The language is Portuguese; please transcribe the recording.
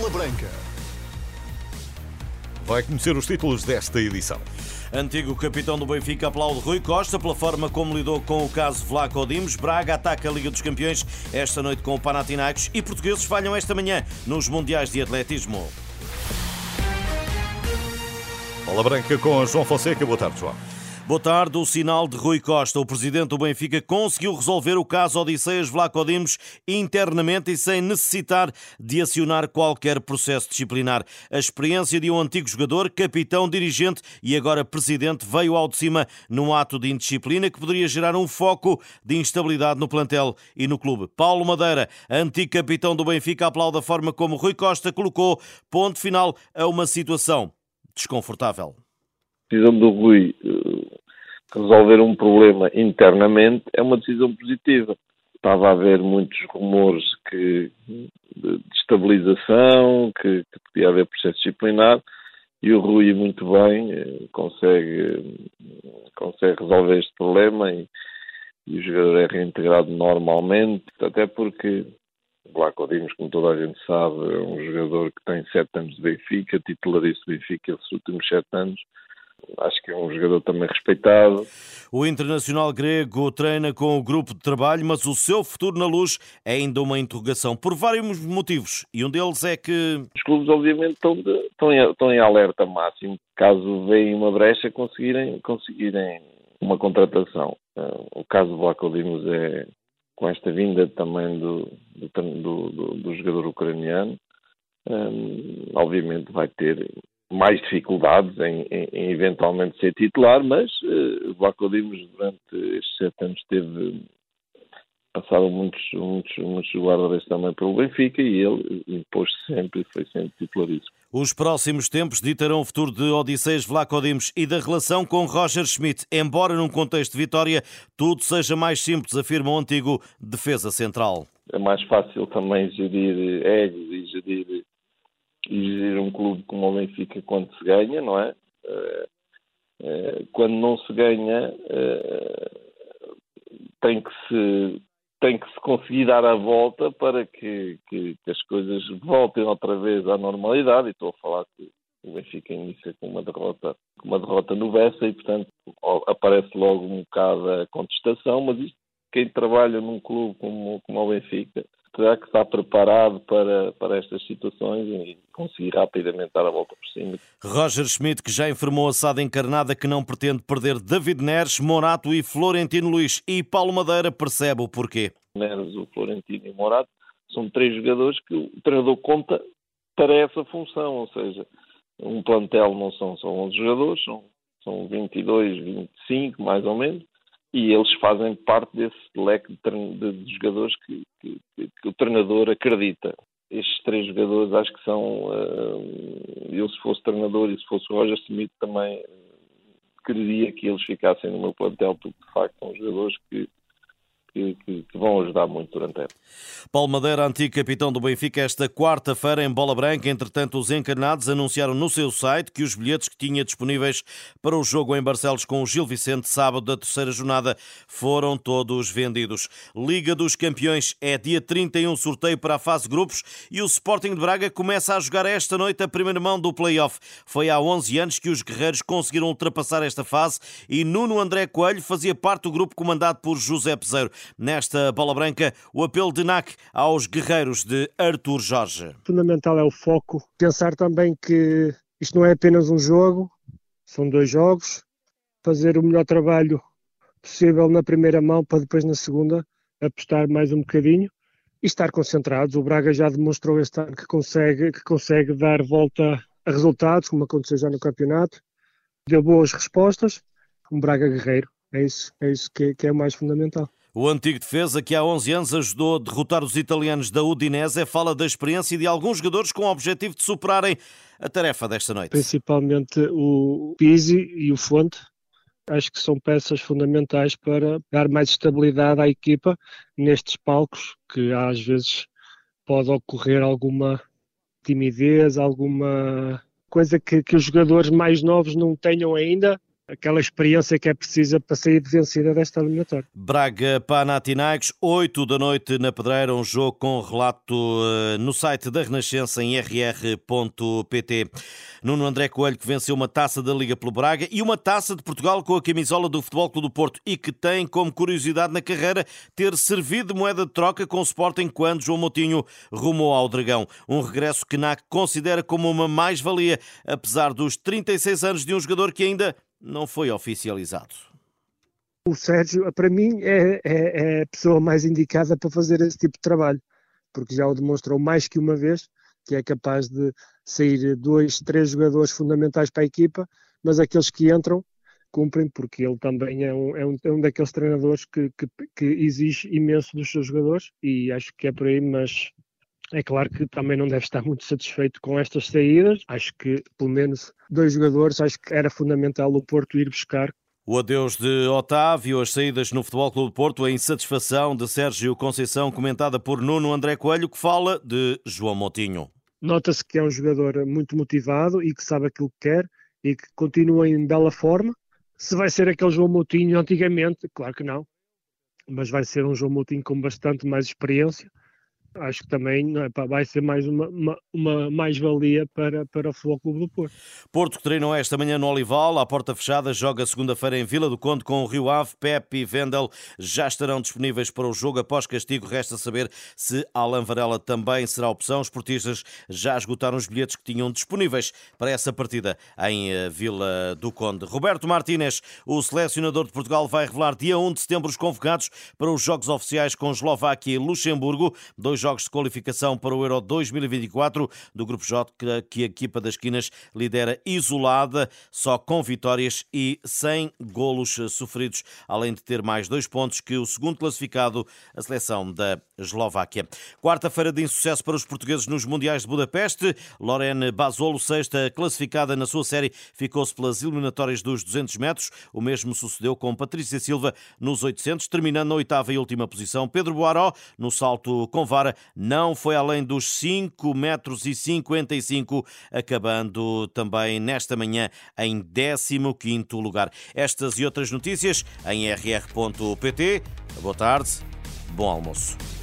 Bola Branca. Vai conhecer os títulos desta edição. Antigo capitão do Benfica aplaude Rui Costa pela forma como lidou com o caso Vlaco Dimos. Braga ataca a Liga dos Campeões esta noite com o Panathinaikos e portugueses falham esta manhã nos Mundiais de Atletismo. Bola Branca com João Fonseca. Boa tarde, João. Boa tarde. O sinal de Rui Costa, o presidente do Benfica, conseguiu resolver o caso Odisseias Vlacodimos internamente e sem necessitar de acionar qualquer processo disciplinar. A experiência de um antigo jogador, capitão, dirigente e agora presidente veio ao de cima num ato de indisciplina que poderia gerar um foco de instabilidade no plantel e no clube. Paulo Madeira, antigo capitão do Benfica, aplaude a forma como Rui Costa colocou ponto final a uma situação desconfortável. Decisão do Rui eh, resolver um problema internamente é uma decisão positiva. Estava a haver muitos rumores que, de estabilização, que, que podia haver processo disciplinar, e o Rui, muito bem, eh, consegue, consegue resolver este problema e, e o jogador é reintegrado normalmente, até porque Blaco Dimos, como toda a gente sabe, é um jogador que tem sete anos de Benfica, titularíssimo Benfica esses últimos sete anos, acho que é um jogador também respeitado. O internacional grego treina com o grupo de trabalho, mas o seu futuro na luz é ainda uma interrogação, por vários motivos. E um deles é que. Os clubes, obviamente, estão, de, estão, em, estão em alerta máximo, caso venham uma brecha, conseguirem, conseguirem uma contratação. Uh, o caso do Blaco Dimos é com esta vinda também do, do, do, do jogador ucraniano. Um, ah, obviamente vai ter mais dificuldades em, em, em, eventualmente ser titular, mas uh, o Vlaco Dimos durante estes sete anos teve passaram muitos, muitos, muitos guarda-redes também pelo Benfica e ele impôs sempre e foi sempre titularíssimo. Os próximos tempos ditarão o futuro de Odisseias Vlacodimos e da relação com Roger Schmidt, embora num contexto de vitória tudo seja mais simples, afirma o antigo defesa central. É mais fácil também gerir egos e gerir e gerir um clube como o Benfica quando se ganha, não é? Eh, eh, quando não se ganha, eh, tem que se tem que se conseguir dar a volta para que, que, que, as coisas voltem outra vez à normalidade. E estou a falar que o Benfica inicia com uma derrota, com uma derrota no Bessa e, portanto, aparece logo um bocado a contestação, mas isto, quem trabalha num clube como, como o Benfica terá que estar preparado para, para estas situações e conseguir rapidamente dar a volta por cima. Roger Schmidt, que já informou a SAD encarnada que não pretende perder David Neres, Morato e Florentino Luís. E Paulo Madeira percebe o porquê. Neres, o Florentino e o Morato são três jogadores que o treinador conta para essa função, ou seja, um plantel não são só 11 jogadores, são, são 22, 25 mais ou menos, e eles fazem parte desse leque de, de jogadores que, que, que, o treinador acredita. Estes três jogadores acho que são, uh, eu se fosse treinador e se fosse o Roger Smith também queria que eles ficassem no meu plantel, porque de facto são jogadores que que, que, que, vão ajudar muito durante a época. Paulo Madeira, antigo capitão do Benfica, esta quarta-feira em Bola Branca. Entretanto, os encarnados anunciaram no seu site que os bilhetes que tinha disponíveis para o jogo em Barcelos com o Gil Vicente, sábado da terceira jornada, foram todos vendidos. Liga dos Campeões é dia 31, sorteio para a fase grupos e o Sporting de Braga começa a jogar esta noite a primeira mão do play-off. Foi há 11 anos que os guerreiros conseguiram ultrapassar esta fase e Nuno André Coelho fazia parte do grupo comandado por José Peseiro nesta bola branca o apelo de NAC aos guerreiros de Artur Jorge. Fundamental é o foco, pensar também que isto não é apenas um jogo, são dois jogos, fazer o melhor trabalho possível na primeira mão para depois na segunda apostar mais um bocadinho e estar concentrados. O Braga já demonstrou este ano que consegue, que consegue dar volta a resultados, como aconteceu já no campeonato. Deu boas respostas. Um Braga guerreiro. É isso, é isso que, que é o mais fundamental. O antigo defesa, que há 11 anos ajudou a derrotar os italianos da Udinese, fala da experiência de alguns jogadores com o objetivo de superarem a tarefa desta noite. Principalmente o Pizzi e o Fonte. Acho que são peças fundamentais para dar mais estabilidade à equipa nestes palcos, que às vezes pode ocorrer alguma timidez, alguma coisa que, que os jogadores mais novos não tenham ainda aquela experiência que é precisa para sair vencida desta eliminatória. Braga Panathinaikos, 8 da noite na Pedreira, um jogo com relato uh, no site da Renascença em rr.pt. Nuno André Coelho que venceu uma taça da Liga pelo Braga e uma taça de Portugal com a camisola do Futebol Clube do Porto e que tem como curiosidade na carreira ter servido de moeda de troca com o Sporting quando João Moutinho rumou ao Dragão. Um regresso que NAC considera como uma mais-valia, apesar dos 36 anos de um jogador que ainda não foi oficializado. O Sérgio, para mim, é, é, é, a pessoa mais indicada para fazer esse tipo de trabalho, porque já o demonstrou mais que uma vez, que é capaz de sair dois, três jogadores fundamentais para a equipa, mas aqueles que entram cumprem, porque ele também é um, é um, é um daqueles treinadores que, que, que exige imenso dos seus jogadores, e acho que é por aí, mas é claro que também não deve estar muito satisfeito com estas saídas. Acho que, pelo menos, dois jogadores, acho que era fundamental o Porto ir buscar. O adeus de Otávio, as saídas no Futebol Clube do Porto, a insatisfação de Sérgio Conceição, comentada por Nuno André Coelho, que fala de João Moutinho. Nota-se que é um jogador muito motivado e que sabe aquilo que quer e que continua em bela forma. Se vai ser aquele João Moutinho antigamente, claro que não, mas vai ser um João Moutinho com bastante mais experiência acho que também é, pá, vai ser mais uma, uma, uma mais-valia para, para o Futebol Clube do Porto. Porto que treinou esta manhã no Olival, à porta fechada, joga segunda-feira em Vila do Conde com o Rio Ave, Pepe e Vendel já estarão disponíveis para o jogo após castigo. Resta saber se Alan Varela também será opção. Os portistas já esgotaram os bilhetes que tinham disponíveis para essa partida em eh, Vila do Conde. Roberto Martínez, o selecionador de Portugal, vai revelar dia 1 de setembro os convocados para os jogos oficiais com Eslováquia e Luxemburgo. Dois jogos de qualificação para o Euro 2024 do Grupo J, que a equipa das Quinas lidera isolada, só com vitórias e sem golos sofridos, além de ter mais dois pontos que o segundo classificado, a seleção da Eslováquia. Quarta-feira de insucesso para os portugueses nos Mundiais de Budapeste. Lorene Basolo, sexta classificada na sua série, ficou-se pelas eliminatórias dos 200 metros. O mesmo sucedeu com Patrícia Silva nos 800, terminando na oitava e última posição. Pedro Boaró, no salto com vara, não foi além dos 5 metros e 55, acabando também nesta manhã em 15º lugar. Estas e outras notícias em rr.pt. Boa tarde, bom almoço.